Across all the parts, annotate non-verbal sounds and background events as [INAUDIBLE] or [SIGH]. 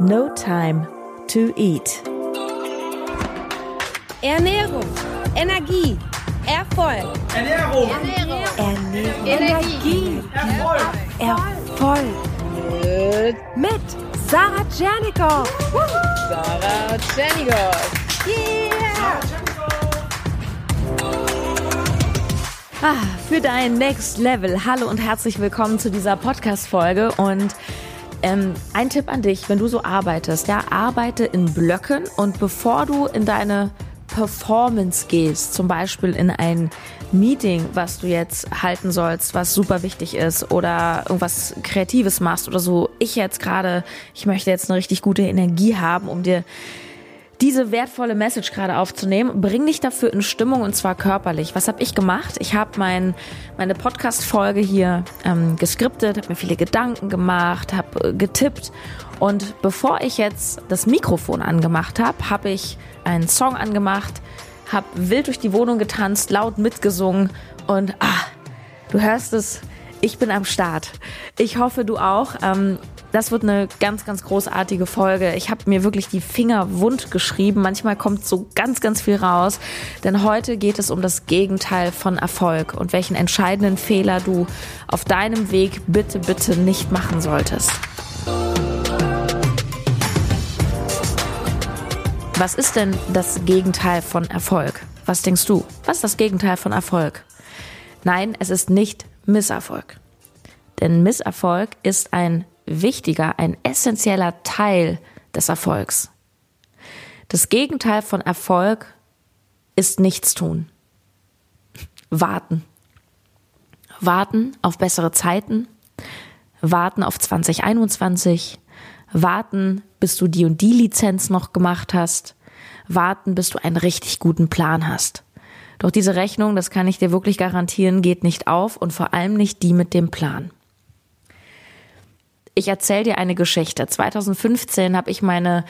No Time to Eat. Ernährung, Energie, Erfolg. Ernährung, Ernährung, Ernährung. Energie, Erfolg, Erfolg. mit Sarah Tschernikow. Sarah Tschernigow. Yeah! Ah, für dein Next Level. Hallo und herzlich willkommen zu dieser Podcast-Folge. Und ähm, ein Tipp an dich, wenn du so arbeitest, ja, arbeite in Blöcken und bevor du in deine Performance gehst, zum Beispiel in ein Meeting, was du jetzt halten sollst, was super wichtig ist oder irgendwas Kreatives machst oder so. Ich jetzt gerade, ich möchte jetzt eine richtig gute Energie haben, um dir diese wertvolle Message gerade aufzunehmen. Bring dich dafür in Stimmung und zwar körperlich. Was habe ich gemacht? Ich habe mein, meine Podcast-Folge hier ähm, geskriptet, habe mir viele Gedanken gemacht, habe äh, getippt und bevor ich jetzt das Mikrofon angemacht habe, habe ich einen Song angemacht, habe wild durch die Wohnung getanzt, laut mitgesungen und ah, du hörst es, ich bin am Start. Ich hoffe, du auch. Ähm, das wird eine ganz, ganz großartige Folge. Ich habe mir wirklich die Finger wund geschrieben. Manchmal kommt so ganz, ganz viel raus. Denn heute geht es um das Gegenteil von Erfolg und welchen entscheidenden Fehler du auf deinem Weg bitte, bitte nicht machen solltest. Was ist denn das Gegenteil von Erfolg? Was denkst du? Was ist das Gegenteil von Erfolg? Nein, es ist nicht Misserfolg. Denn Misserfolg ist ein wichtiger, ein essentieller Teil des Erfolgs. Das Gegenteil von Erfolg ist Nichtstun. Warten. Warten auf bessere Zeiten. Warten auf 2021. Warten, bis du die und die Lizenz noch gemacht hast. Warten, bis du einen richtig guten Plan hast. Doch diese Rechnung, das kann ich dir wirklich garantieren, geht nicht auf und vor allem nicht die mit dem Plan. Ich erzähle dir eine Geschichte. 2015 habe ich meine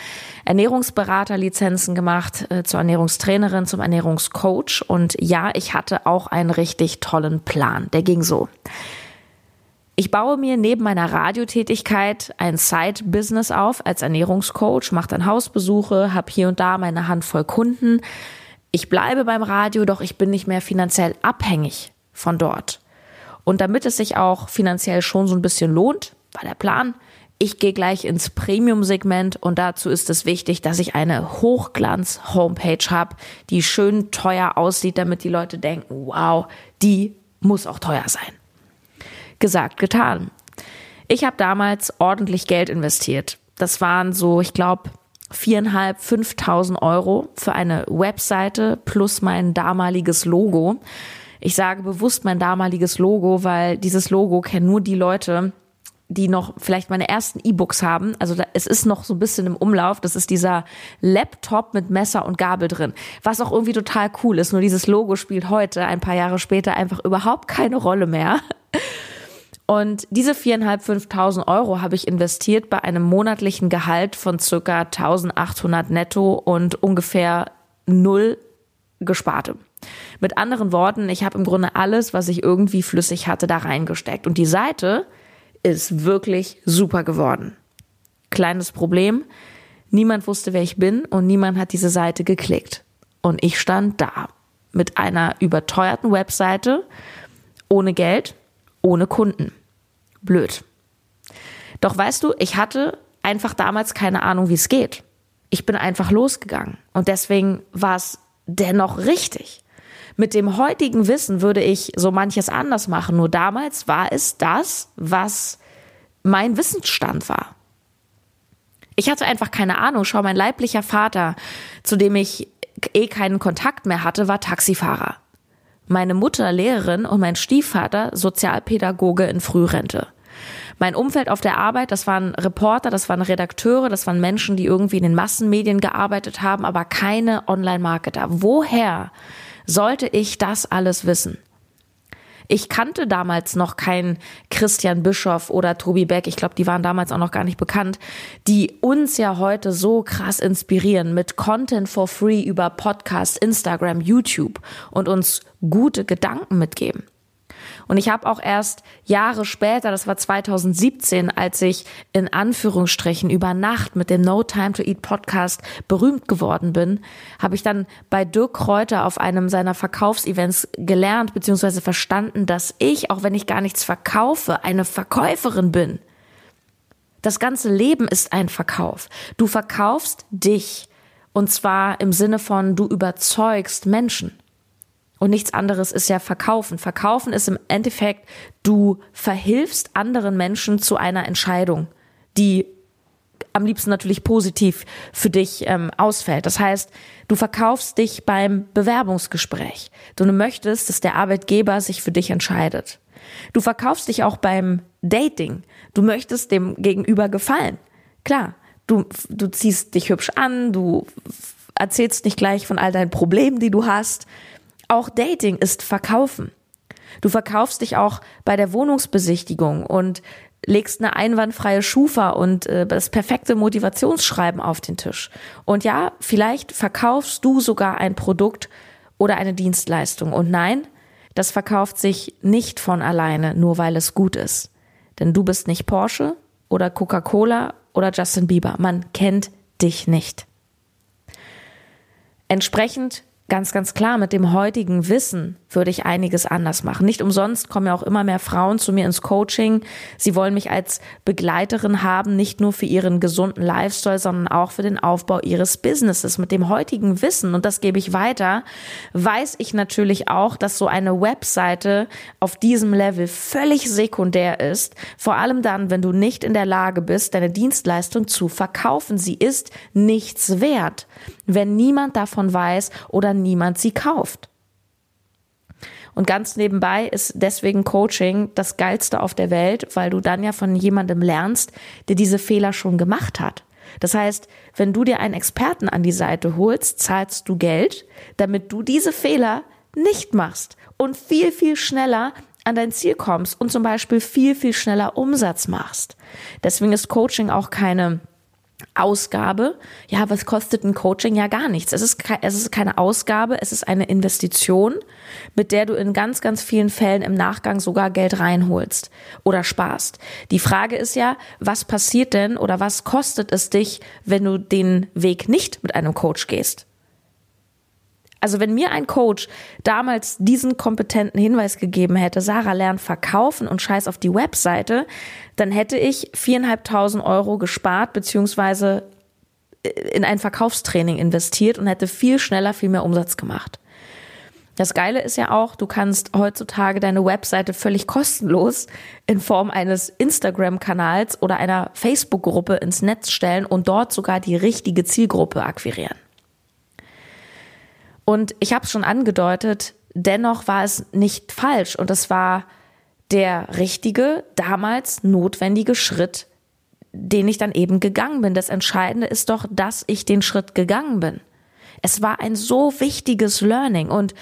Ernährungsberaterlizenzen gemacht äh, zur Ernährungstrainerin, zum Ernährungscoach. Und ja, ich hatte auch einen richtig tollen Plan. Der ging so. Ich baue mir neben meiner Radiotätigkeit ein Side-Business auf als Ernährungscoach, mache dann Hausbesuche, habe hier und da meine Handvoll Kunden. Ich bleibe beim Radio, doch ich bin nicht mehr finanziell abhängig von dort. Und damit es sich auch finanziell schon so ein bisschen lohnt, war der Plan, ich gehe gleich ins Premium-Segment und dazu ist es wichtig, dass ich eine Hochglanz-Homepage habe, die schön teuer aussieht, damit die Leute denken, wow, die muss auch teuer sein. Gesagt, getan. Ich habe damals ordentlich Geld investiert. Das waren so, ich glaube, viereinhalb, fünftausend Euro für eine Webseite plus mein damaliges Logo. Ich sage bewusst mein damaliges Logo, weil dieses Logo kennen nur die Leute, die noch vielleicht meine ersten E-Books haben. Also da, es ist noch so ein bisschen im Umlauf. Das ist dieser Laptop mit Messer und Gabel drin. Was auch irgendwie total cool ist. Nur dieses Logo spielt heute, ein paar Jahre später, einfach überhaupt keine Rolle mehr. Und diese viereinhalb, fünftausend Euro habe ich investiert bei einem monatlichen Gehalt von circa 1800 netto und ungefähr null gespartem. Mit anderen Worten, ich habe im Grunde alles, was ich irgendwie flüssig hatte, da reingesteckt. Und die Seite ist wirklich super geworden. Kleines Problem, niemand wusste, wer ich bin und niemand hat diese Seite geklickt. Und ich stand da mit einer überteuerten Webseite, ohne Geld, ohne Kunden. Blöd. Doch weißt du, ich hatte einfach damals keine Ahnung, wie es geht. Ich bin einfach losgegangen und deswegen war es dennoch richtig. Mit dem heutigen Wissen würde ich so manches anders machen. Nur damals war es das, was mein Wissensstand war. Ich hatte einfach keine Ahnung. Schau, mein leiblicher Vater, zu dem ich eh keinen Kontakt mehr hatte, war Taxifahrer. Meine Mutter Lehrerin und mein Stiefvater Sozialpädagoge in Frührente. Mein Umfeld auf der Arbeit, das waren Reporter, das waren Redakteure, das waren Menschen, die irgendwie in den Massenmedien gearbeitet haben, aber keine Online-Marketer. Woher sollte ich das alles wissen? Ich kannte damals noch keinen Christian Bischoff oder Tobi Beck, ich glaube, die waren damals auch noch gar nicht bekannt, die uns ja heute so krass inspirieren mit Content for Free über Podcast, Instagram, YouTube und uns gute Gedanken mitgeben. Und ich habe auch erst Jahre später, das war 2017, als ich in Anführungsstrichen über Nacht mit dem No Time to Eat Podcast berühmt geworden bin, habe ich dann bei Dirk Kräuter auf einem seiner Verkaufsevents gelernt bzw. verstanden, dass ich, auch wenn ich gar nichts verkaufe, eine Verkäuferin bin. Das ganze Leben ist ein Verkauf. Du verkaufst dich. Und zwar im Sinne von, du überzeugst Menschen. Und nichts anderes ist ja verkaufen. Verkaufen ist im Endeffekt, du verhilfst anderen Menschen zu einer Entscheidung, die am liebsten natürlich positiv für dich ähm, ausfällt. Das heißt, du verkaufst dich beim Bewerbungsgespräch. Du möchtest, dass der Arbeitgeber sich für dich entscheidet. Du verkaufst dich auch beim Dating. Du möchtest dem Gegenüber gefallen. Klar, du, du ziehst dich hübsch an, du erzählst nicht gleich von all deinen Problemen, die du hast. Auch Dating ist Verkaufen. Du verkaufst dich auch bei der Wohnungsbesichtigung und legst eine einwandfreie Schufa und äh, das perfekte Motivationsschreiben auf den Tisch. Und ja, vielleicht verkaufst du sogar ein Produkt oder eine Dienstleistung. Und nein, das verkauft sich nicht von alleine, nur weil es gut ist. Denn du bist nicht Porsche oder Coca-Cola oder Justin Bieber. Man kennt dich nicht. Entsprechend ganz, ganz klar, mit dem heutigen Wissen würde ich einiges anders machen. Nicht umsonst kommen ja auch immer mehr Frauen zu mir ins Coaching. Sie wollen mich als Begleiterin haben, nicht nur für ihren gesunden Lifestyle, sondern auch für den Aufbau ihres Businesses. Mit dem heutigen Wissen, und das gebe ich weiter, weiß ich natürlich auch, dass so eine Webseite auf diesem Level völlig sekundär ist. Vor allem dann, wenn du nicht in der Lage bist, deine Dienstleistung zu verkaufen. Sie ist nichts wert wenn niemand davon weiß oder niemand sie kauft. Und ganz nebenbei ist deswegen Coaching das geilste auf der Welt, weil du dann ja von jemandem lernst, der diese Fehler schon gemacht hat. Das heißt, wenn du dir einen Experten an die Seite holst, zahlst du Geld, damit du diese Fehler nicht machst und viel, viel schneller an dein Ziel kommst und zum Beispiel viel, viel schneller Umsatz machst. Deswegen ist Coaching auch keine Ausgabe. Ja, was kostet ein Coaching? Ja, gar nichts. Es ist, es ist keine Ausgabe, es ist eine Investition, mit der du in ganz, ganz vielen Fällen im Nachgang sogar Geld reinholst oder sparst. Die Frage ist ja, was passiert denn oder was kostet es dich, wenn du den Weg nicht mit einem Coach gehst? Also wenn mir ein Coach damals diesen kompetenten Hinweis gegeben hätte, Sarah lernt verkaufen und scheiß auf die Webseite, dann hätte ich viereinhalbtausend Euro gespart, beziehungsweise äh, in ein Verkaufstraining investiert und hätte viel schneller, viel mehr Umsatz gemacht. Das Geile ist ja auch, du kannst heutzutage deine Webseite völlig kostenlos in Form eines Instagram-Kanals oder einer Facebook-Gruppe ins Netz stellen und dort sogar die richtige Zielgruppe akquirieren. Und ich habe es schon angedeutet, dennoch war es nicht falsch und es war der richtige, damals notwendige Schritt, den ich dann eben gegangen bin. Das Entscheidende ist doch, dass ich den Schritt gegangen bin. Es war ein so wichtiges Learning und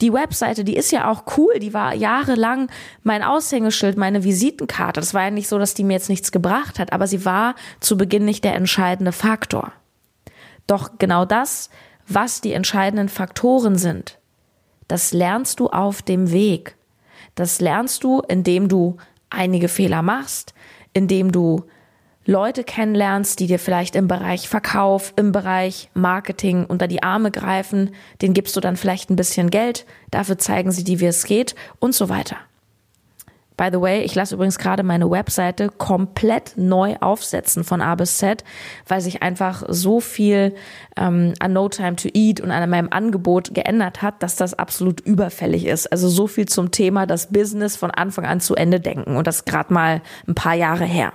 die Webseite, die ist ja auch cool, die war jahrelang mein Aushängeschild, meine Visitenkarte. Das war ja nicht so, dass die mir jetzt nichts gebracht hat, aber sie war zu Beginn nicht der entscheidende Faktor. Doch genau das was die entscheidenden Faktoren sind. Das lernst du auf dem Weg. Das lernst du, indem du einige Fehler machst, indem du Leute kennenlernst, die dir vielleicht im Bereich Verkauf, im Bereich Marketing unter die Arme greifen, den gibst du dann vielleicht ein bisschen Geld, dafür zeigen sie dir, wie es geht und so weiter. By the way, ich lasse übrigens gerade meine Webseite komplett neu aufsetzen von A bis Z, weil sich einfach so viel ähm, an No Time to Eat und an meinem Angebot geändert hat, dass das absolut überfällig ist. Also so viel zum Thema das Business von Anfang an zu Ende denken und das gerade mal ein paar Jahre her.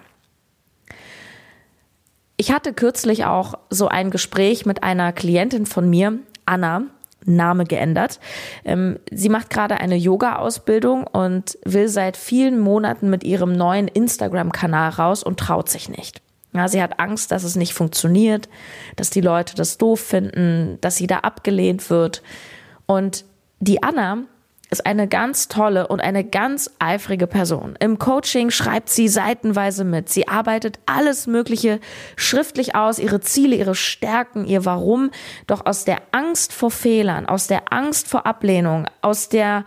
Ich hatte kürzlich auch so ein Gespräch mit einer Klientin von mir, Anna, Name geändert. Ähm, sie macht gerade eine Yoga-Ausbildung und will seit vielen Monaten mit ihrem neuen Instagram-Kanal raus und traut sich nicht. Sie hat Angst, dass es nicht funktioniert, dass die Leute das doof finden, dass sie da abgelehnt wird. Und die Anna ist eine ganz tolle und eine ganz eifrige Person. Im Coaching schreibt sie seitenweise mit. Sie arbeitet alles Mögliche schriftlich aus, ihre Ziele, ihre Stärken, ihr Warum. Doch aus der Angst vor Fehlern, aus der Angst vor Ablehnung, aus der,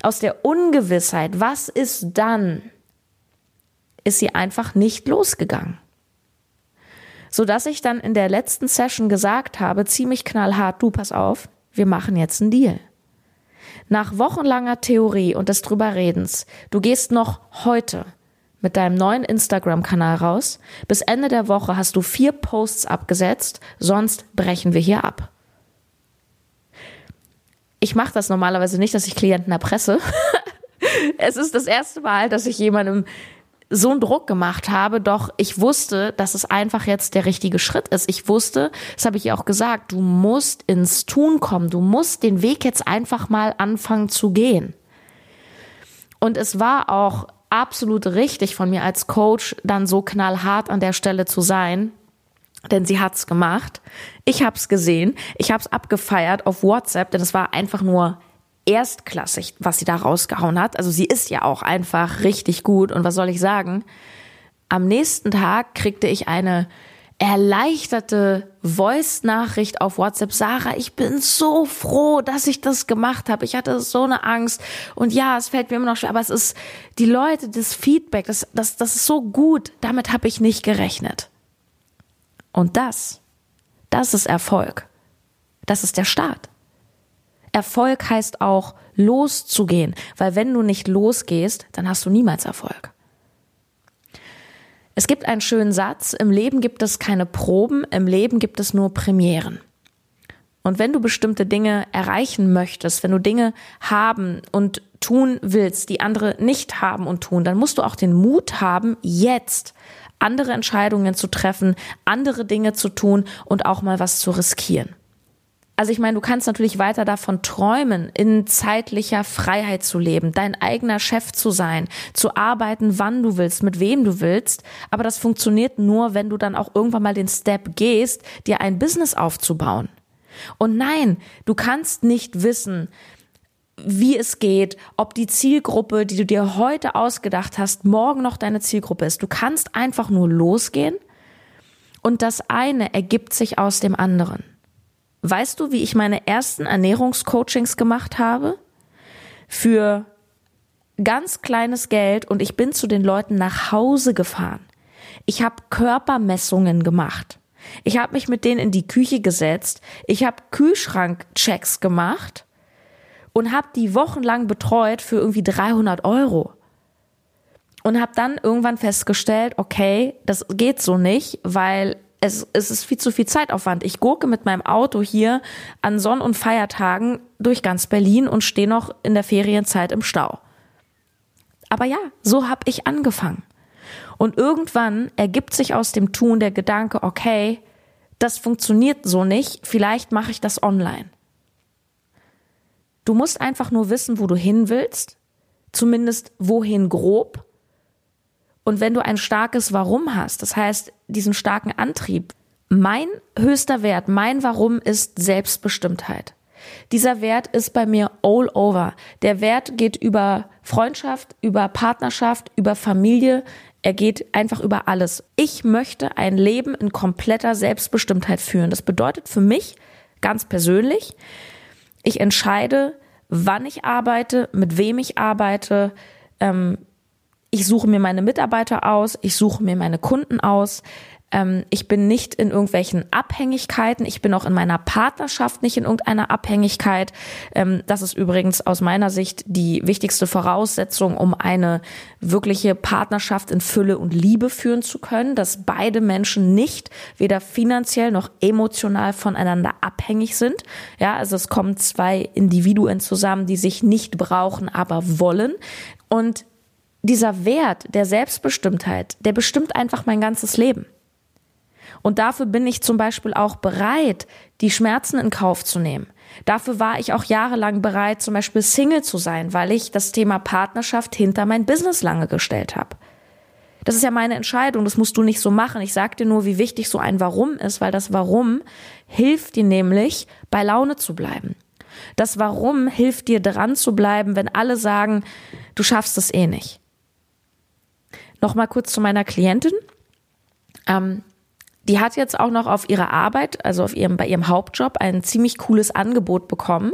aus der Ungewissheit, was ist dann, ist sie einfach nicht losgegangen. Sodass ich dann in der letzten Session gesagt habe, ziemlich knallhart, du pass auf, wir machen jetzt einen Deal. Nach wochenlanger Theorie und des drüberredens, du gehst noch heute mit deinem neuen Instagram-Kanal raus. Bis Ende der Woche hast du vier Posts abgesetzt, sonst brechen wir hier ab. Ich mache das normalerweise nicht, dass ich Klienten erpresse. [LAUGHS] es ist das erste Mal, dass ich jemandem so einen Druck gemacht habe, doch ich wusste, dass es einfach jetzt der richtige Schritt ist. Ich wusste, das habe ich ihr auch gesagt, du musst ins Tun kommen, du musst den Weg jetzt einfach mal anfangen zu gehen. Und es war auch absolut richtig von mir als Coach, dann so knallhart an der Stelle zu sein, denn sie hat's gemacht. Ich hab's gesehen, ich hab's abgefeiert auf WhatsApp, denn es war einfach nur erstklassig, was sie da rausgehauen hat. Also sie ist ja auch einfach richtig gut. Und was soll ich sagen? Am nächsten Tag kriegte ich eine erleichterte Voice-Nachricht auf WhatsApp. Sarah, ich bin so froh, dass ich das gemacht habe. Ich hatte so eine Angst. Und ja, es fällt mir immer noch schwer, aber es ist die Leute, das Feedback, das, das, das ist so gut. Damit habe ich nicht gerechnet. Und das, das ist Erfolg. Das ist der Start. Erfolg heißt auch loszugehen, weil wenn du nicht losgehst, dann hast du niemals Erfolg. Es gibt einen schönen Satz, im Leben gibt es keine Proben, im Leben gibt es nur Premieren. Und wenn du bestimmte Dinge erreichen möchtest, wenn du Dinge haben und tun willst, die andere nicht haben und tun, dann musst du auch den Mut haben, jetzt andere Entscheidungen zu treffen, andere Dinge zu tun und auch mal was zu riskieren. Also ich meine, du kannst natürlich weiter davon träumen, in zeitlicher Freiheit zu leben, dein eigener Chef zu sein, zu arbeiten, wann du willst, mit wem du willst. Aber das funktioniert nur, wenn du dann auch irgendwann mal den Step gehst, dir ein Business aufzubauen. Und nein, du kannst nicht wissen, wie es geht, ob die Zielgruppe, die du dir heute ausgedacht hast, morgen noch deine Zielgruppe ist. Du kannst einfach nur losgehen und das eine ergibt sich aus dem anderen. Weißt du, wie ich meine ersten Ernährungscoachings gemacht habe? Für ganz kleines Geld und ich bin zu den Leuten nach Hause gefahren. Ich habe Körpermessungen gemacht. Ich habe mich mit denen in die Küche gesetzt. Ich habe Kühlschrankchecks gemacht und habe die wochenlang betreut für irgendwie 300 Euro. Und habe dann irgendwann festgestellt, okay, das geht so nicht, weil es, es ist viel zu viel Zeitaufwand. Ich gurke mit meinem Auto hier an Sonn- und Feiertagen durch ganz Berlin und stehe noch in der Ferienzeit im Stau. Aber ja, so habe ich angefangen. Und irgendwann ergibt sich aus dem Tun der Gedanke, okay, das funktioniert so nicht, vielleicht mache ich das online. Du musst einfach nur wissen, wo du hin willst, zumindest wohin grob und wenn du ein starkes Warum hast, das heißt diesen starken Antrieb, mein höchster Wert, mein Warum ist Selbstbestimmtheit. Dieser Wert ist bei mir all over. Der Wert geht über Freundschaft, über Partnerschaft, über Familie. Er geht einfach über alles. Ich möchte ein Leben in kompletter Selbstbestimmtheit führen. Das bedeutet für mich ganz persönlich, ich entscheide, wann ich arbeite, mit wem ich arbeite, ähm, ich suche mir meine Mitarbeiter aus, ich suche mir meine Kunden aus. Ähm, ich bin nicht in irgendwelchen Abhängigkeiten. Ich bin auch in meiner Partnerschaft nicht in irgendeiner Abhängigkeit. Ähm, das ist übrigens aus meiner Sicht die wichtigste Voraussetzung, um eine wirkliche Partnerschaft in Fülle und Liebe führen zu können, dass beide Menschen nicht weder finanziell noch emotional voneinander abhängig sind. Ja, also es kommen zwei Individuen zusammen, die sich nicht brauchen, aber wollen. Und dieser Wert der Selbstbestimmtheit, der bestimmt einfach mein ganzes Leben. Und dafür bin ich zum Beispiel auch bereit, die Schmerzen in Kauf zu nehmen. Dafür war ich auch jahrelang bereit, zum Beispiel Single zu sein, weil ich das Thema Partnerschaft hinter mein Business lange gestellt habe. Das ist ja meine Entscheidung, das musst du nicht so machen. Ich sag dir nur, wie wichtig so ein Warum ist, weil das Warum hilft dir nämlich, bei Laune zu bleiben. Das Warum hilft dir dran zu bleiben, wenn alle sagen, du schaffst es eh nicht. Nochmal kurz zu meiner Klientin. Ähm, die hat jetzt auch noch auf ihrer Arbeit, also auf ihrem, bei ihrem Hauptjob, ein ziemlich cooles Angebot bekommen.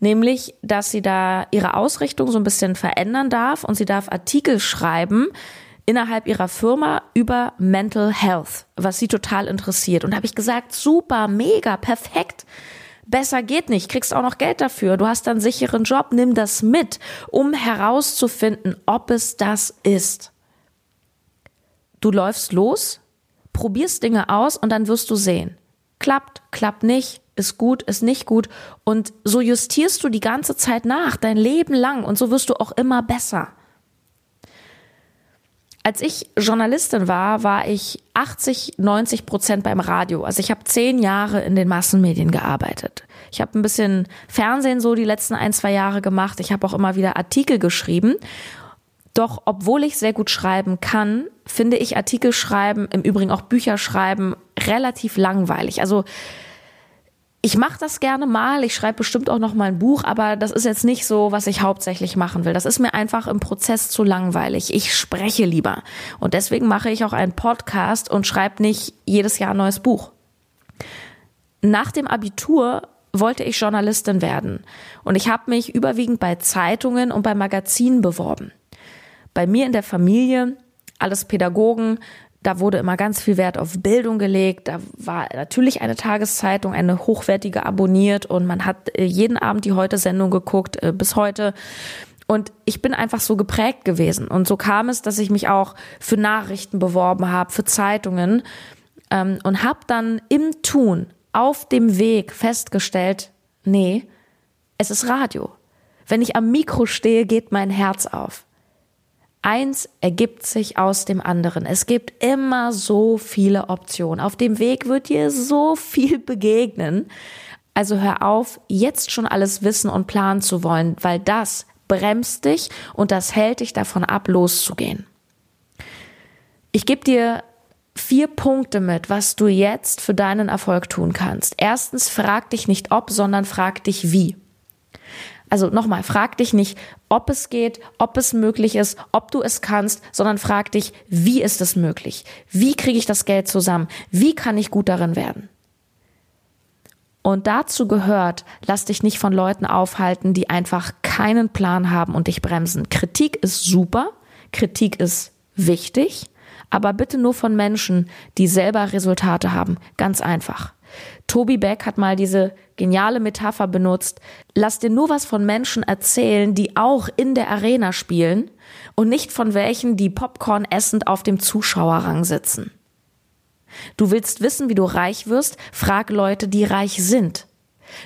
Nämlich, dass sie da ihre Ausrichtung so ein bisschen verändern darf und sie darf Artikel schreiben innerhalb ihrer Firma über Mental Health, was sie total interessiert. Und da habe ich gesagt, super, mega, perfekt. Besser geht nicht, kriegst auch noch Geld dafür. Du hast einen sicheren Job, nimm das mit, um herauszufinden, ob es das ist. Du läufst los, probierst Dinge aus und dann wirst du sehen. Klappt, klappt nicht, ist gut, ist nicht gut. Und so justierst du die ganze Zeit nach, dein Leben lang. Und so wirst du auch immer besser. Als ich Journalistin war, war ich 80, 90 Prozent beim Radio. Also ich habe zehn Jahre in den Massenmedien gearbeitet. Ich habe ein bisschen Fernsehen so die letzten ein, zwei Jahre gemacht. Ich habe auch immer wieder Artikel geschrieben. Doch obwohl ich sehr gut schreiben kann, finde ich Artikel schreiben, im Übrigen auch Bücher schreiben, relativ langweilig. Also ich mache das gerne mal, ich schreibe bestimmt auch noch mal ein Buch, aber das ist jetzt nicht so, was ich hauptsächlich machen will. Das ist mir einfach im Prozess zu langweilig. Ich spreche lieber und deswegen mache ich auch einen Podcast und schreibe nicht jedes Jahr ein neues Buch. Nach dem Abitur wollte ich Journalistin werden und ich habe mich überwiegend bei Zeitungen und bei Magazinen beworben. Bei mir in der Familie alles Pädagogen, da wurde immer ganz viel Wert auf Bildung gelegt. Da war natürlich eine Tageszeitung, eine hochwertige abonniert und man hat äh, jeden Abend die Heute-Sendung geguckt, äh, bis heute. Und ich bin einfach so geprägt gewesen. Und so kam es, dass ich mich auch für Nachrichten beworben habe, für Zeitungen ähm, und habe dann im Tun auf dem Weg festgestellt, nee, es ist Radio. Wenn ich am Mikro stehe, geht mein Herz auf. Eins ergibt sich aus dem anderen. Es gibt immer so viele Optionen. Auf dem Weg wird dir so viel begegnen. Also hör auf, jetzt schon alles wissen und planen zu wollen, weil das bremst dich und das hält dich davon ab, loszugehen. Ich gebe dir vier Punkte mit, was du jetzt für deinen Erfolg tun kannst. Erstens, frag dich nicht ob, sondern frag dich wie. Also nochmal, frag dich nicht, ob es geht, ob es möglich ist, ob du es kannst, sondern frag dich, wie ist es möglich? Wie kriege ich das Geld zusammen? Wie kann ich gut darin werden? Und dazu gehört, lass dich nicht von Leuten aufhalten, die einfach keinen Plan haben und dich bremsen. Kritik ist super, Kritik ist wichtig, aber bitte nur von Menschen, die selber Resultate haben. Ganz einfach. Toby Beck hat mal diese geniale Metapher benutzt. Lass dir nur was von Menschen erzählen, die auch in der Arena spielen und nicht von welchen, die Popcorn essend auf dem Zuschauerrang sitzen. Du willst wissen, wie du reich wirst? Frag Leute, die reich sind.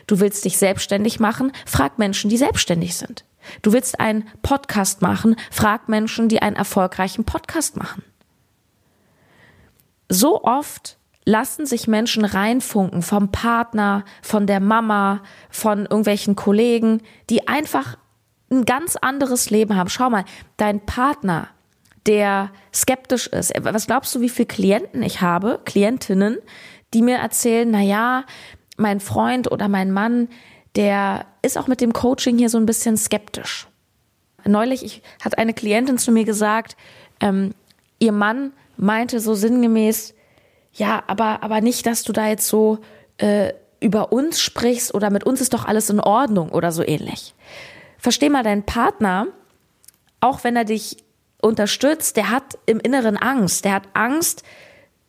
Du willst dich selbstständig machen? Frag Menschen, die selbstständig sind. Du willst einen Podcast machen? Frag Menschen, die einen erfolgreichen Podcast machen. So oft lassen sich Menschen reinfunken vom Partner, von der Mama, von irgendwelchen Kollegen, die einfach ein ganz anderes Leben haben. Schau mal, dein Partner, der skeptisch ist. Was glaubst du, wie viele Klienten ich habe, Klientinnen, die mir erzählen, na ja, mein Freund oder mein Mann, der ist auch mit dem Coaching hier so ein bisschen skeptisch. Neulich ich, hat eine Klientin zu mir gesagt, ähm, ihr Mann meinte so sinngemäß, ja, aber, aber nicht, dass du da jetzt so äh, über uns sprichst oder mit uns ist doch alles in Ordnung oder so ähnlich. Versteh mal, dein Partner, auch wenn er dich unterstützt, der hat im Inneren Angst. Der hat Angst,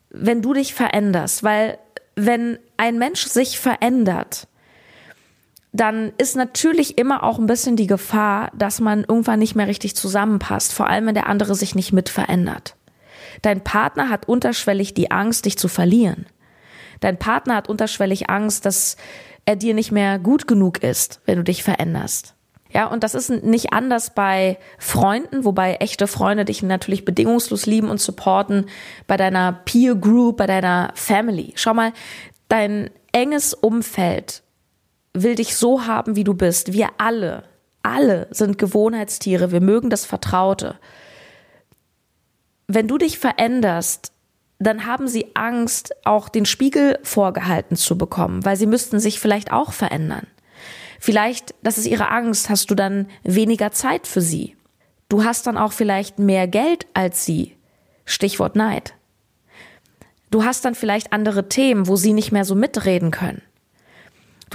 wenn du dich veränderst, weil wenn ein Mensch sich verändert, dann ist natürlich immer auch ein bisschen die Gefahr, dass man irgendwann nicht mehr richtig zusammenpasst, vor allem wenn der andere sich nicht mit verändert. Dein Partner hat unterschwellig die Angst, dich zu verlieren. Dein Partner hat unterschwellig Angst, dass er dir nicht mehr gut genug ist, wenn du dich veränderst. Ja, und das ist nicht anders bei Freunden, wobei echte Freunde dich natürlich bedingungslos lieben und supporten, bei deiner Peer Group, bei deiner Family. Schau mal, dein enges Umfeld will dich so haben, wie du bist. Wir alle, alle sind Gewohnheitstiere. Wir mögen das Vertraute wenn du dich veränderst, dann haben sie Angst, auch den Spiegel vorgehalten zu bekommen, weil sie müssten sich vielleicht auch verändern. Vielleicht, das ist ihre Angst, hast du dann weniger Zeit für sie. Du hast dann auch vielleicht mehr Geld als sie. Stichwort Neid. Du hast dann vielleicht andere Themen, wo sie nicht mehr so mitreden können.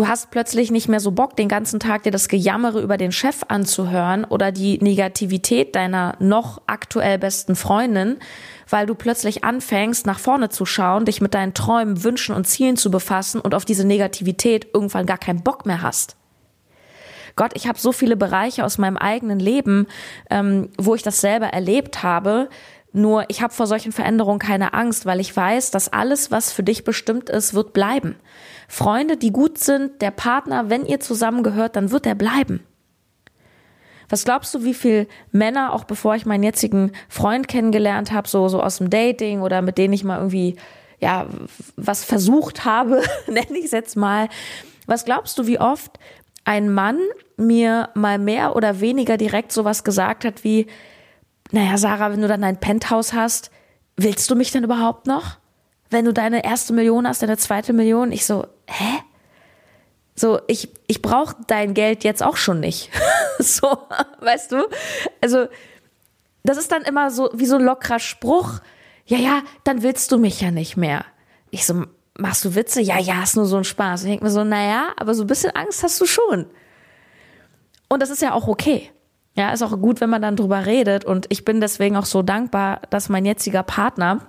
Du hast plötzlich nicht mehr so Bock, den ganzen Tag dir das Gejammere über den Chef anzuhören oder die Negativität deiner noch aktuell besten Freundin, weil du plötzlich anfängst, nach vorne zu schauen, dich mit deinen Träumen, Wünschen und Zielen zu befassen und auf diese Negativität irgendwann gar keinen Bock mehr hast. Gott, ich habe so viele Bereiche aus meinem eigenen Leben, ähm, wo ich das selber erlebt habe. Nur ich habe vor solchen Veränderungen keine Angst, weil ich weiß, dass alles, was für dich bestimmt ist, wird bleiben. Freunde, die gut sind, der Partner, wenn ihr zusammengehört, dann wird er bleiben. Was glaubst du, wie viel Männer, auch bevor ich meinen jetzigen Freund kennengelernt habe, so, so aus dem Dating oder mit denen ich mal irgendwie, ja, was versucht habe, [LAUGHS] nenne ich es jetzt mal. Was glaubst du, wie oft ein Mann mir mal mehr oder weniger direkt sowas gesagt hat wie, naja, Sarah, wenn du dann ein Penthouse hast, willst du mich denn überhaupt noch? Wenn du deine erste Million hast, deine zweite Million? Ich so, hä? So, ich, ich brauche dein Geld jetzt auch schon nicht. [LAUGHS] so, weißt du? Also, das ist dann immer so wie so ein lockerer Spruch. Ja, ja, dann willst du mich ja nicht mehr. Ich so, machst du Witze? Ja, ja, ist nur so ein Spaß. Ich denke mir so, naja, aber so ein bisschen Angst hast du schon. Und das ist ja auch okay. Ja, ist auch gut, wenn man dann drüber redet. Und ich bin deswegen auch so dankbar, dass mein jetziger Partner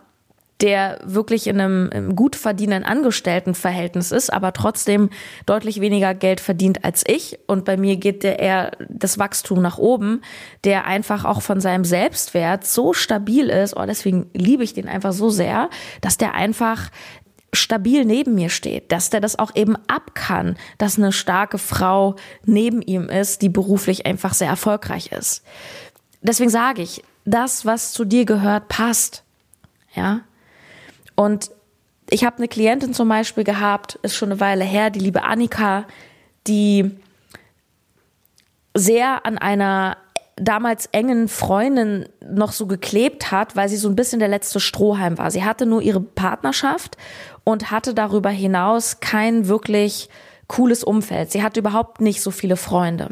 der wirklich in einem gut verdienenden Angestelltenverhältnis ist, aber trotzdem deutlich weniger Geld verdient als ich. Und bei mir geht der eher das Wachstum nach oben, der einfach auch von seinem Selbstwert so stabil ist. Oh, deswegen liebe ich den einfach so sehr, dass der einfach stabil neben mir steht, dass der das auch eben ab kann, dass eine starke Frau neben ihm ist, die beruflich einfach sehr erfolgreich ist. Deswegen sage ich, das, was zu dir gehört, passt. Ja, und ich habe eine Klientin zum Beispiel gehabt, ist schon eine Weile her, die liebe Annika, die sehr an einer damals engen Freundin noch so geklebt hat, weil sie so ein bisschen der letzte Strohhalm war. Sie hatte nur ihre Partnerschaft und hatte darüber hinaus kein wirklich cooles Umfeld. Sie hatte überhaupt nicht so viele Freunde.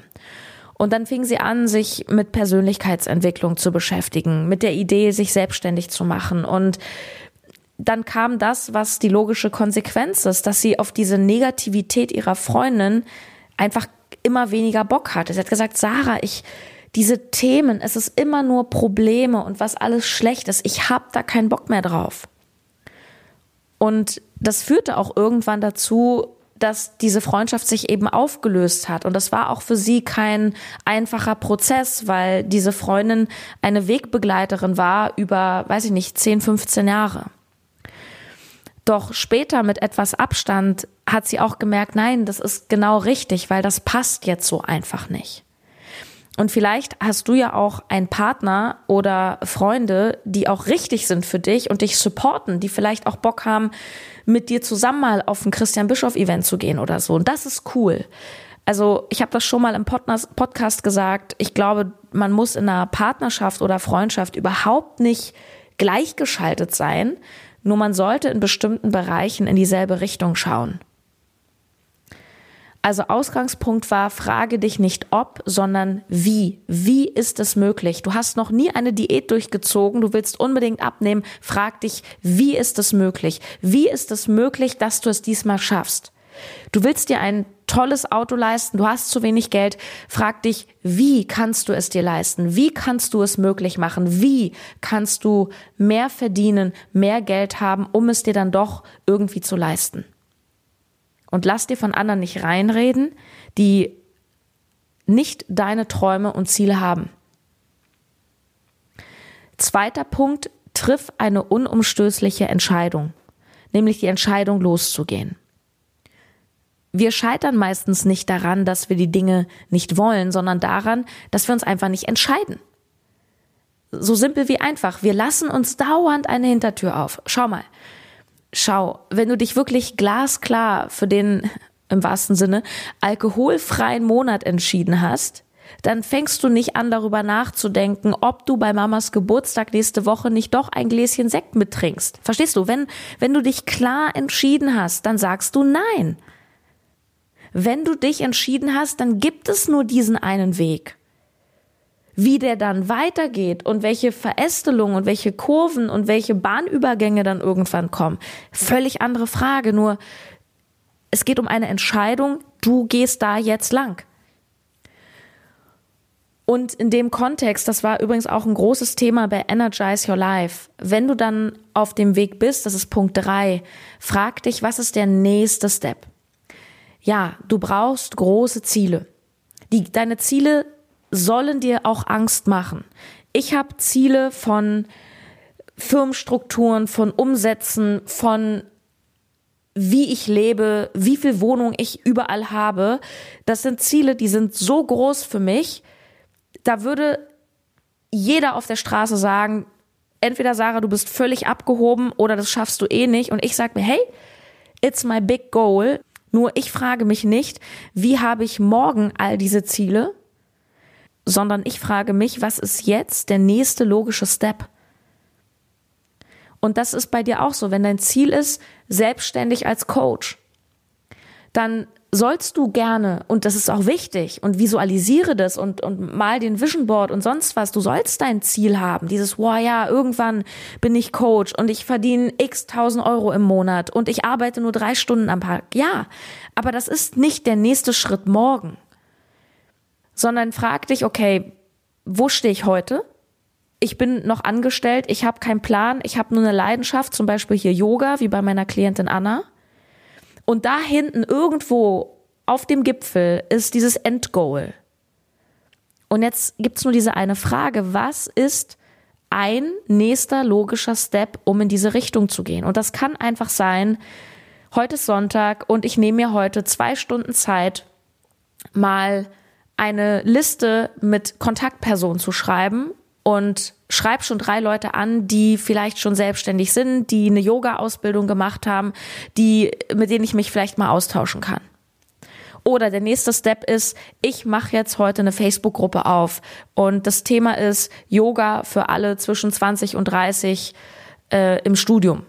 Und dann fing sie an, sich mit Persönlichkeitsentwicklung zu beschäftigen, mit der Idee, sich selbstständig zu machen und dann kam das, was die logische Konsequenz ist, dass sie auf diese Negativität ihrer Freundin einfach immer weniger Bock hatte. Sie hat gesagt, Sarah, ich, diese Themen, es ist immer nur Probleme und was alles schlecht ist. Ich habe da keinen Bock mehr drauf. Und das führte auch irgendwann dazu, dass diese Freundschaft sich eben aufgelöst hat. Und das war auch für sie kein einfacher Prozess, weil diese Freundin eine Wegbegleiterin war über, weiß ich nicht, 10, 15 Jahre. Doch später mit etwas Abstand hat sie auch gemerkt, nein, das ist genau richtig, weil das passt jetzt so einfach nicht. Und vielleicht hast du ja auch einen Partner oder Freunde, die auch richtig sind für dich und dich supporten, die vielleicht auch Bock haben, mit dir zusammen mal auf ein Christian Bischoff Event zu gehen oder so. Und das ist cool. Also ich habe das schon mal im Podcast gesagt. Ich glaube, man muss in einer Partnerschaft oder Freundschaft überhaupt nicht gleichgeschaltet sein, nur man sollte in bestimmten Bereichen in dieselbe Richtung schauen. Also Ausgangspunkt war, frage dich nicht ob, sondern wie. Wie ist es möglich? Du hast noch nie eine Diät durchgezogen, du willst unbedingt abnehmen, frag dich, wie ist es möglich? Wie ist es möglich, dass du es diesmal schaffst? Du willst dir ein tolles Auto leisten, du hast zu wenig Geld, frag dich, wie kannst du es dir leisten? Wie kannst du es möglich machen? Wie kannst du mehr verdienen, mehr Geld haben, um es dir dann doch irgendwie zu leisten? Und lass dir von anderen nicht reinreden, die nicht deine Träume und Ziele haben. Zweiter Punkt, triff eine unumstößliche Entscheidung, nämlich die Entscheidung loszugehen. Wir scheitern meistens nicht daran, dass wir die Dinge nicht wollen, sondern daran, dass wir uns einfach nicht entscheiden. So simpel wie einfach. Wir lassen uns dauernd eine Hintertür auf. Schau mal. Schau, wenn du dich wirklich glasklar für den, im wahrsten Sinne, alkoholfreien Monat entschieden hast, dann fängst du nicht an, darüber nachzudenken, ob du bei Mamas Geburtstag nächste Woche nicht doch ein Gläschen Sekt mittrinkst. Verstehst du? Wenn, wenn du dich klar entschieden hast, dann sagst du nein. Wenn du dich entschieden hast, dann gibt es nur diesen einen Weg. Wie der dann weitergeht und welche Verästelungen und welche Kurven und welche Bahnübergänge dann irgendwann kommen, völlig andere Frage. Nur es geht um eine Entscheidung, du gehst da jetzt lang. Und in dem Kontext, das war übrigens auch ein großes Thema bei Energize Your Life. Wenn du dann auf dem Weg bist, das ist Punkt drei, frag dich, was ist der nächste Step? Ja, du brauchst große Ziele. Die, deine Ziele sollen dir auch Angst machen. Ich habe Ziele von Firmenstrukturen, von Umsätzen, von wie ich lebe, wie viel Wohnung ich überall habe. Das sind Ziele, die sind so groß für mich. Da würde jeder auf der Straße sagen, entweder Sarah, du bist völlig abgehoben oder das schaffst du eh nicht. Und ich sage mir, hey, it's my big goal. Nur ich frage mich nicht, wie habe ich morgen all diese Ziele, sondern ich frage mich, was ist jetzt der nächste logische Step? Und das ist bei dir auch so. Wenn dein Ziel ist, selbstständig als Coach, dann sollst du gerne, und das ist auch wichtig, und visualisiere das und, und mal den Vision Board und sonst was, du sollst dein Ziel haben. Dieses, wow, ja, irgendwann bin ich Coach und ich verdiene x tausend Euro im Monat und ich arbeite nur drei Stunden am Tag. Ja, aber das ist nicht der nächste Schritt morgen. Sondern frag dich, okay, wo stehe ich heute? ich bin noch angestellt, ich habe keinen Plan, ich habe nur eine Leidenschaft, zum Beispiel hier Yoga, wie bei meiner Klientin Anna. Und da hinten irgendwo auf dem Gipfel ist dieses Endgoal. Und jetzt gibt's nur diese eine Frage, was ist ein nächster logischer Step, um in diese Richtung zu gehen? Und das kann einfach sein, heute ist Sonntag und ich nehme mir heute zwei Stunden Zeit, mal eine Liste mit Kontaktpersonen zu schreiben und schreib schon drei Leute an, die vielleicht schon selbstständig sind, die eine Yoga-Ausbildung gemacht haben, die, mit denen ich mich vielleicht mal austauschen kann. Oder der nächste Step ist, ich mache jetzt heute eine Facebook-Gruppe auf und das Thema ist Yoga für alle zwischen 20 und 30 äh, im Studium.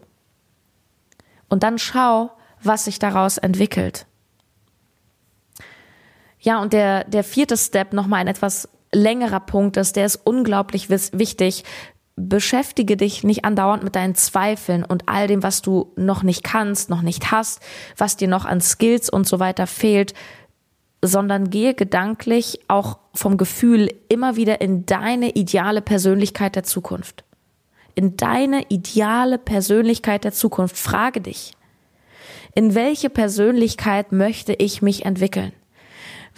Und dann schau, was sich daraus entwickelt. Ja, und der, der vierte Step, nochmal ein etwas längerer Punkt ist, der ist unglaublich wichtig. Beschäftige dich nicht andauernd mit deinen Zweifeln und all dem, was du noch nicht kannst, noch nicht hast, was dir noch an Skills und so weiter fehlt, sondern gehe gedanklich auch vom Gefühl immer wieder in deine ideale Persönlichkeit der Zukunft. In deine ideale Persönlichkeit der Zukunft. Frage dich, in welche Persönlichkeit möchte ich mich entwickeln?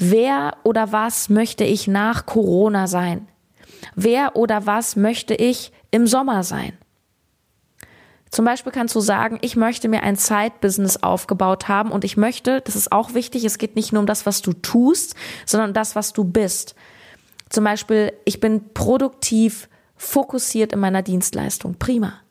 Wer oder was möchte ich nach Corona sein? Wer oder was möchte ich im Sommer sein? Zum Beispiel kannst du sagen, ich möchte mir ein Side-Business aufgebaut haben und ich möchte, das ist auch wichtig, es geht nicht nur um das, was du tust, sondern das, was du bist. Zum Beispiel, ich bin produktiv, fokussiert in meiner Dienstleistung. Prima.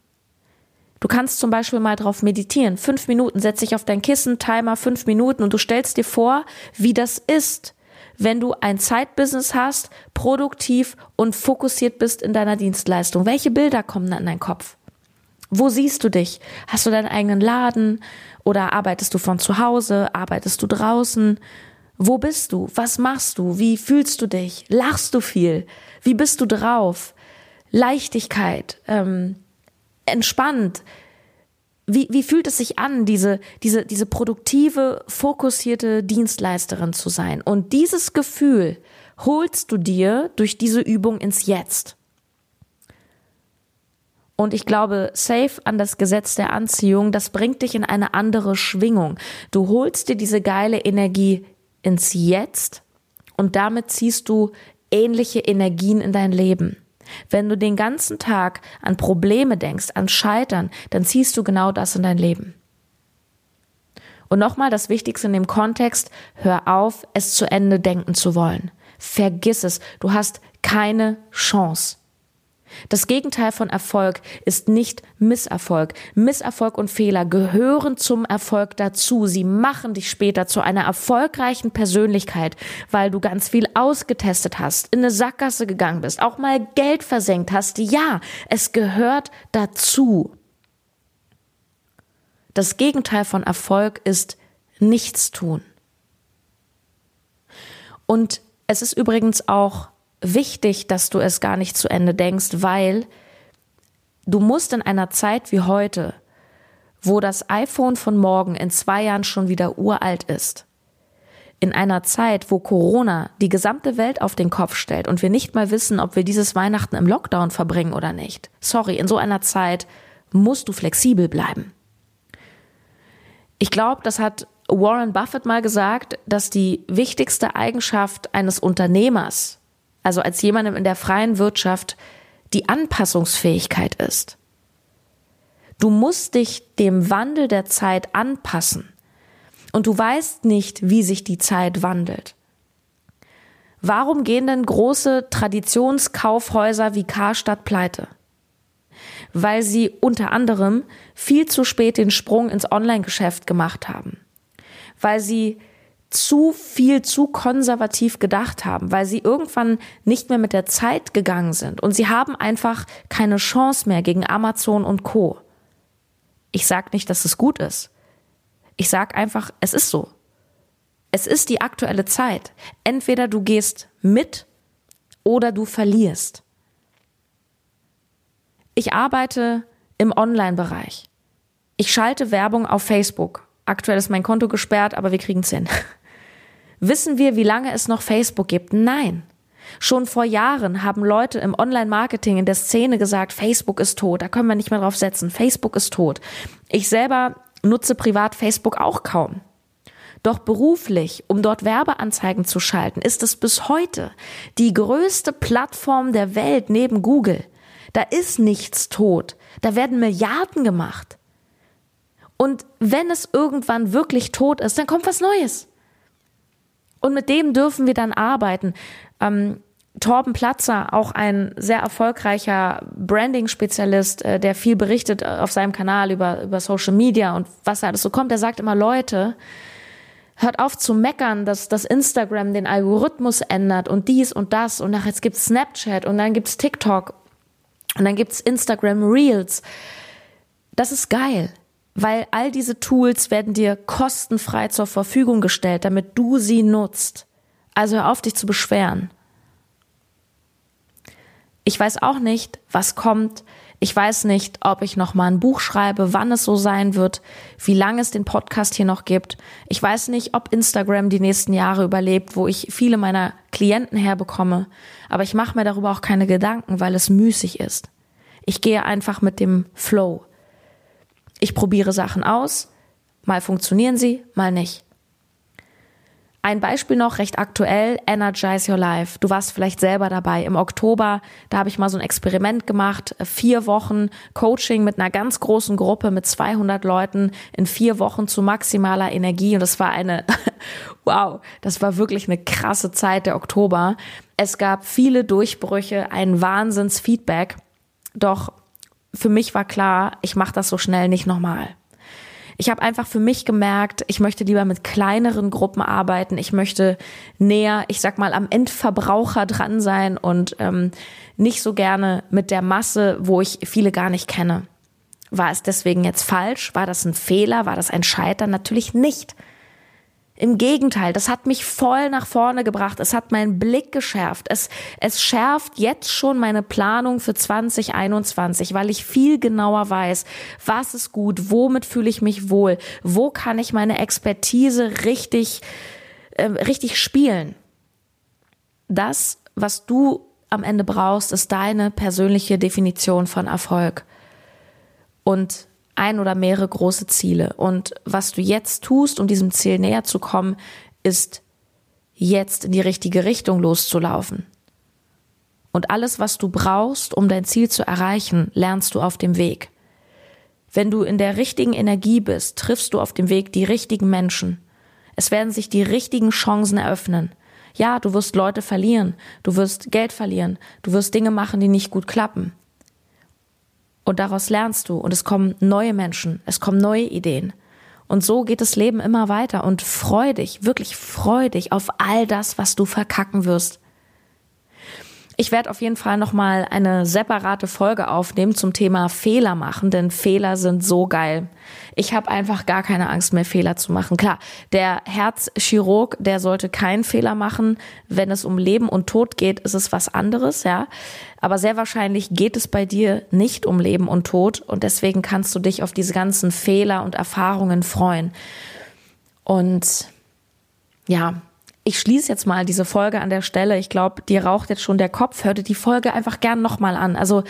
Du kannst zum Beispiel mal drauf meditieren. Fünf Minuten, setz dich auf dein Kissen, Timer fünf Minuten und du stellst dir vor, wie das ist, wenn du ein Zeitbusiness hast, produktiv und fokussiert bist in deiner Dienstleistung. Welche Bilder kommen an deinen Kopf? Wo siehst du dich? Hast du deinen eigenen Laden oder arbeitest du von zu Hause? Arbeitest du draußen? Wo bist du? Was machst du? Wie fühlst du dich? Lachst du viel? Wie bist du drauf? Leichtigkeit, ähm, entspannt. Wie, wie fühlt es sich an, diese, diese, diese produktive, fokussierte Dienstleisterin zu sein? Und dieses Gefühl holst du dir durch diese Übung ins Jetzt. Und ich glaube, safe an das Gesetz der Anziehung, das bringt dich in eine andere Schwingung. Du holst dir diese geile Energie ins Jetzt und damit ziehst du ähnliche Energien in dein Leben. Wenn du den ganzen Tag an Probleme denkst, an Scheitern, dann ziehst du genau das in dein Leben. Und nochmal das Wichtigste in dem Kontext, hör auf, es zu Ende denken zu wollen. Vergiss es, du hast keine Chance. Das Gegenteil von Erfolg ist nicht Misserfolg. Misserfolg und Fehler gehören zum Erfolg dazu. Sie machen dich später zu einer erfolgreichen Persönlichkeit, weil du ganz viel ausgetestet hast, in eine Sackgasse gegangen bist, auch mal Geld versenkt hast. Ja, es gehört dazu. Das Gegenteil von Erfolg ist nichts tun. Und es ist übrigens auch wichtig, dass du es gar nicht zu Ende denkst, weil du musst in einer Zeit wie heute, wo das iPhone von morgen in zwei Jahren schon wieder uralt ist, in einer Zeit, wo Corona die gesamte Welt auf den Kopf stellt und wir nicht mal wissen, ob wir dieses Weihnachten im Lockdown verbringen oder nicht. Sorry, in so einer Zeit musst du flexibel bleiben. Ich glaube, das hat Warren Buffett mal gesagt, dass die wichtigste Eigenschaft eines Unternehmers, also als jemandem in der freien Wirtschaft, die Anpassungsfähigkeit ist. Du musst dich dem Wandel der Zeit anpassen. Und du weißt nicht, wie sich die Zeit wandelt. Warum gehen denn große Traditionskaufhäuser wie Karstadt pleite? Weil sie unter anderem viel zu spät den Sprung ins Online-Geschäft gemacht haben. Weil sie zu viel, zu konservativ gedacht haben, weil sie irgendwann nicht mehr mit der Zeit gegangen sind und sie haben einfach keine Chance mehr gegen Amazon und Co. Ich sag nicht, dass es gut ist. Ich sag einfach, es ist so. Es ist die aktuelle Zeit. Entweder du gehst mit oder du verlierst. Ich arbeite im Online-Bereich. Ich schalte Werbung auf Facebook. Aktuell ist mein Konto gesperrt, aber wir kriegen es hin. [LAUGHS] Wissen wir, wie lange es noch Facebook gibt? Nein. Schon vor Jahren haben Leute im Online-Marketing in der Szene gesagt, Facebook ist tot, da können wir nicht mehr drauf setzen, Facebook ist tot. Ich selber nutze privat Facebook auch kaum. Doch beruflich, um dort Werbeanzeigen zu schalten, ist es bis heute die größte Plattform der Welt neben Google. Da ist nichts tot. Da werden Milliarden gemacht. Und wenn es irgendwann wirklich tot ist, dann kommt was Neues. Und mit dem dürfen wir dann arbeiten. Ähm, Torben Platzer, auch ein sehr erfolgreicher Branding-Spezialist, äh, der viel berichtet äh, auf seinem Kanal über, über Social Media und was da alles so kommt, der sagt immer, Leute, hört auf zu meckern, dass das Instagram den Algorithmus ändert und dies und das und nach jetzt gibt's Snapchat und dann gibt's TikTok und dann gibt's Instagram Reels. Das ist geil, weil all diese Tools werden dir kostenfrei zur Verfügung gestellt, damit du sie nutzt. Also hör auf dich zu beschweren. Ich weiß auch nicht, was kommt. Ich weiß nicht, ob ich noch mal ein Buch schreibe, wann es so sein wird, wie lange es den Podcast hier noch gibt. Ich weiß nicht, ob Instagram die nächsten Jahre überlebt, wo ich viele meiner Klienten herbekomme. Aber ich mache mir darüber auch keine Gedanken, weil es müßig ist. Ich gehe einfach mit dem Flow. Ich probiere Sachen aus. Mal funktionieren sie, mal nicht. Ein Beispiel noch recht aktuell, Energize Your Life. Du warst vielleicht selber dabei. Im Oktober, da habe ich mal so ein Experiment gemacht. Vier Wochen Coaching mit einer ganz großen Gruppe mit 200 Leuten in vier Wochen zu maximaler Energie. Und das war eine, [LAUGHS] wow, das war wirklich eine krasse Zeit, der Oktober. Es gab viele Durchbrüche, ein Wahnsinnsfeedback. Doch für mich war klar, ich mache das so schnell nicht nochmal. Ich habe einfach für mich gemerkt, ich möchte lieber mit kleineren Gruppen arbeiten. Ich möchte näher, ich sag mal, am Endverbraucher dran sein und ähm, nicht so gerne mit der Masse, wo ich viele gar nicht kenne. War es deswegen jetzt falsch? War das ein Fehler? War das ein Scheitern? Natürlich nicht. Im Gegenteil, das hat mich voll nach vorne gebracht. Es hat meinen Blick geschärft. Es, es schärft jetzt schon meine Planung für 2021, weil ich viel genauer weiß, was ist gut, womit fühle ich mich wohl, wo kann ich meine Expertise richtig, äh, richtig spielen. Das, was du am Ende brauchst, ist deine persönliche Definition von Erfolg. Und ein oder mehrere große Ziele. Und was du jetzt tust, um diesem Ziel näher zu kommen, ist jetzt in die richtige Richtung loszulaufen. Und alles, was du brauchst, um dein Ziel zu erreichen, lernst du auf dem Weg. Wenn du in der richtigen Energie bist, triffst du auf dem Weg die richtigen Menschen. Es werden sich die richtigen Chancen eröffnen. Ja, du wirst Leute verlieren, du wirst Geld verlieren, du wirst Dinge machen, die nicht gut klappen. Und daraus lernst du und es kommen neue Menschen, es kommen neue Ideen. Und so geht das Leben immer weiter und freu dich, wirklich freu dich auf all das, was du verkacken wirst. Ich werde auf jeden Fall nochmal eine separate Folge aufnehmen zum Thema Fehler machen, denn Fehler sind so geil. Ich habe einfach gar keine Angst mehr, Fehler zu machen. Klar, der Herzchirurg, der sollte keinen Fehler machen. Wenn es um Leben und Tod geht, ist es was anderes, ja. Aber sehr wahrscheinlich geht es bei dir nicht um Leben und Tod und deswegen kannst du dich auf diese ganzen Fehler und Erfahrungen freuen. Und ja, ich schließe jetzt mal diese Folge an der Stelle. Ich glaube, dir raucht jetzt schon der Kopf. Hör dir die Folge einfach gern nochmal an. Also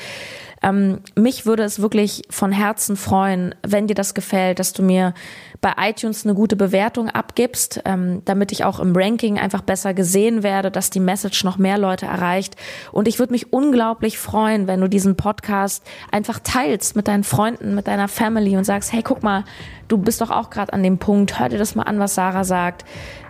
ähm, mich würde es wirklich von Herzen freuen, wenn dir das gefällt, dass du mir bei iTunes eine gute Bewertung abgibst, ähm, damit ich auch im Ranking einfach besser gesehen werde, dass die Message noch mehr Leute erreicht. Und ich würde mich unglaublich freuen, wenn du diesen Podcast einfach teilst mit deinen Freunden, mit deiner Family und sagst, hey, guck mal, du bist doch auch gerade an dem Punkt, hör dir das mal an, was Sarah sagt.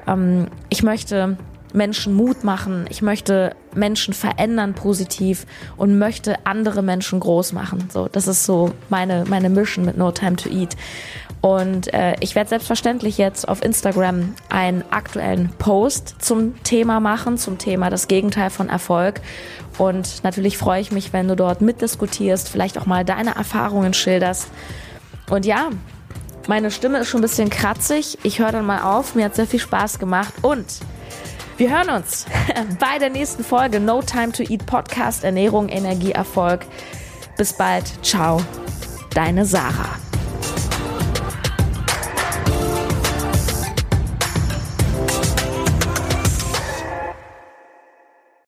Ähm, ich möchte Menschen Mut machen, ich möchte Menschen verändern positiv und möchte andere Menschen groß machen. So, das ist so meine meine Mission mit No Time to Eat. Und äh, ich werde selbstverständlich jetzt auf Instagram einen aktuellen Post zum Thema machen, zum Thema das Gegenteil von Erfolg. Und natürlich freue ich mich, wenn du dort mitdiskutierst, vielleicht auch mal deine Erfahrungen schilderst. Und ja, meine Stimme ist schon ein bisschen kratzig. Ich höre dann mal auf. Mir hat sehr viel Spaß gemacht und wir hören uns [LAUGHS] bei der nächsten Folge No Time to Eat Podcast Ernährung, Energie, Erfolg. Bis bald. Ciao. Deine Sarah.